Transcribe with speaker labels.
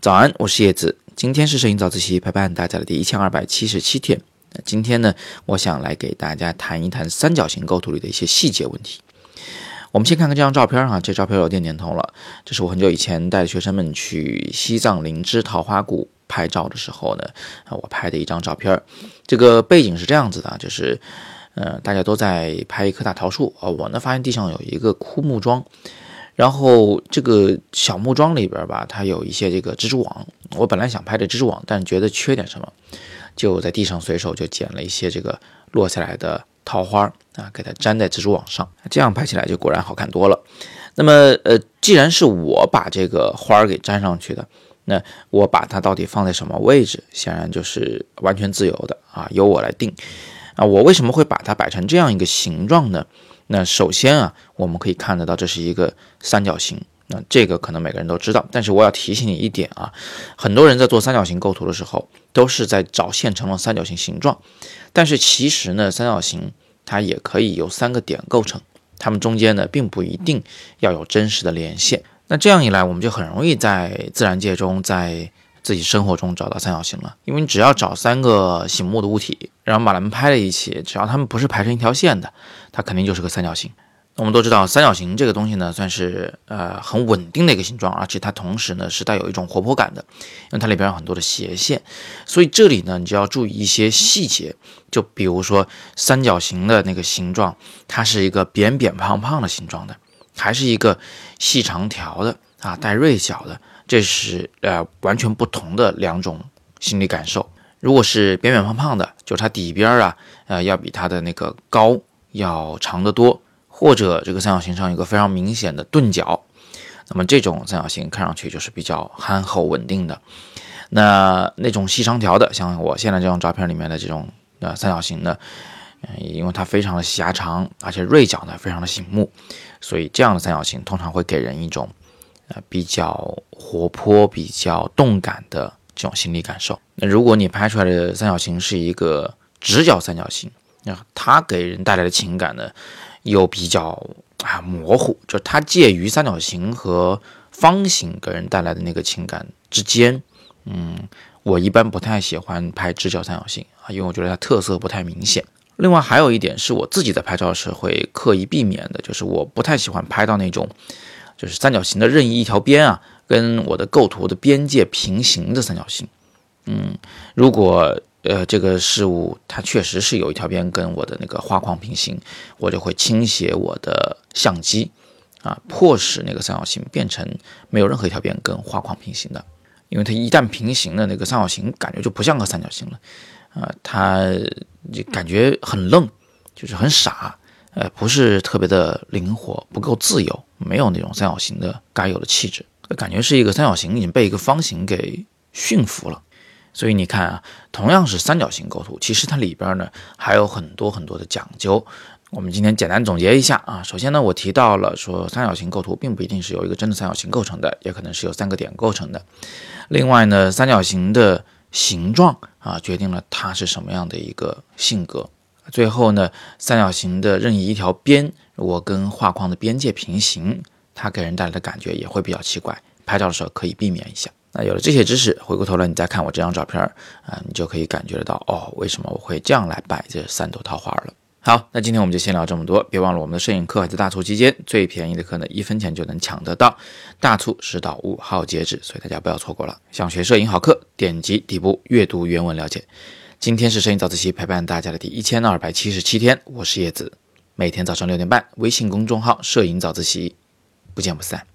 Speaker 1: 早安，我是叶子。今天是摄影早自习陪伴大家的第一千二百七十七天。那今天呢，我想来给大家谈一谈三角形构图里的一些细节问题。我们先看看这张照片哈，这照片有点年头了。这是我很久以前带学生们去西藏灵芝桃花谷拍照的时候呢，我拍的一张照片。这个背景是这样子的，就是，呃，大家都在拍一棵大桃树啊，我呢发现地上有一个枯木桩。然后这个小木桩里边吧，它有一些这个蜘蛛网。我本来想拍的蜘蛛网，但觉得缺点什么，就在地上随手就捡了一些这个落下来的桃花啊，给它粘在蜘蛛网上，这样拍起来就果然好看多了。那么，呃，既然是我把这个花儿给粘上去的，那我把它到底放在什么位置，显然就是完全自由的啊，由我来定。啊，我为什么会把它摆成这样一个形状呢？那首先啊，我们可以看得到这是一个三角形。那这个可能每个人都知道，但是我要提醒你一点啊，很多人在做三角形构图的时候，都是在找现成的三角形形状。但是其实呢，三角形它也可以由三个点构成，它们中间呢并不一定要有真实的连线。那这样一来，我们就很容易在自然界中，在自己生活中找到三角形了，因为你只要找三个醒目的物体，然后把它们拍在一起，只要它们不是排成一条线的，它肯定就是个三角形。我们都知道，三角形这个东西呢，算是呃很稳定的一个形状，而且它同时呢是带有一种活泼感的，因为它里边有很多的斜线，所以这里呢你就要注意一些细节，就比如说三角形的那个形状，它是一个扁扁胖胖的形状的，还是一个细长条的啊带锐角的。这是呃完全不同的两种心理感受。如果是扁扁胖胖的，就是它底边啊，呃，要比它的那个高要长得多，或者这个三角形上有个非常明显的钝角，那么这种三角形看上去就是比较憨厚稳定的。那那种细长条的，像我现在这张照片里面的这种呃三角形呢，嗯，因为它非常的狭长，而且锐角呢非常的醒目，所以这样的三角形通常会给人一种。呃，比较活泼、比较动感的这种心理感受。那如果你拍出来的三角形是一个直角三角形，那它给人带来的情感呢，又比较啊模糊，就它介于三角形和方形给人带来的那个情感之间。嗯，我一般不太喜欢拍直角三角形啊，因为我觉得它特色不太明显。另外还有一点是我自己在拍照时会刻意避免的，就是我不太喜欢拍到那种。就是三角形的任意一条边啊，跟我的构图的边界平行的三角形。嗯，如果呃这个事物它确实是有一条边跟我的那个画框平行，我就会倾斜我的相机啊，迫使那个三角形变成没有任何一条边跟画框平行的。因为它一旦平行了，那个三角形感觉就不像个三角形了啊，它就感觉很愣，就是很傻。呃，不是特别的灵活，不够自由，没有那种三角形的该有的气质，感觉是一个三角形已经被一个方形给驯服了。所以你看啊，同样是三角形构图，其实它里边呢还有很多很多的讲究。我们今天简单总结一下啊，首先呢，我提到了说三角形构图并不一定是由一个真的三角形构成的，也可能是由三个点构成的。另外呢，三角形的形状啊，决定了它是什么样的一个性格。最后呢，三角形的任意一条边，如果跟画框的边界平行，它给人带来的感觉也会比较奇怪。拍照的时候可以避免一下。那有了这些知识，回过头来你再看我这张照片啊，你就可以感觉得到哦，为什么我会这样来摆这三朵桃花了。好，那今天我们就先聊这么多。别忘了我们的摄影课还在大促期间，最便宜的课呢，一分钱就能抢得到。大促是到五号截止，所以大家不要错过了。想学摄影好课，点击底部阅读原文了解。今天是摄影早自习陪伴大家的第一千二百七十七天，我是叶子，每天早上六点半，微信公众号“摄影早自习”，不见不散。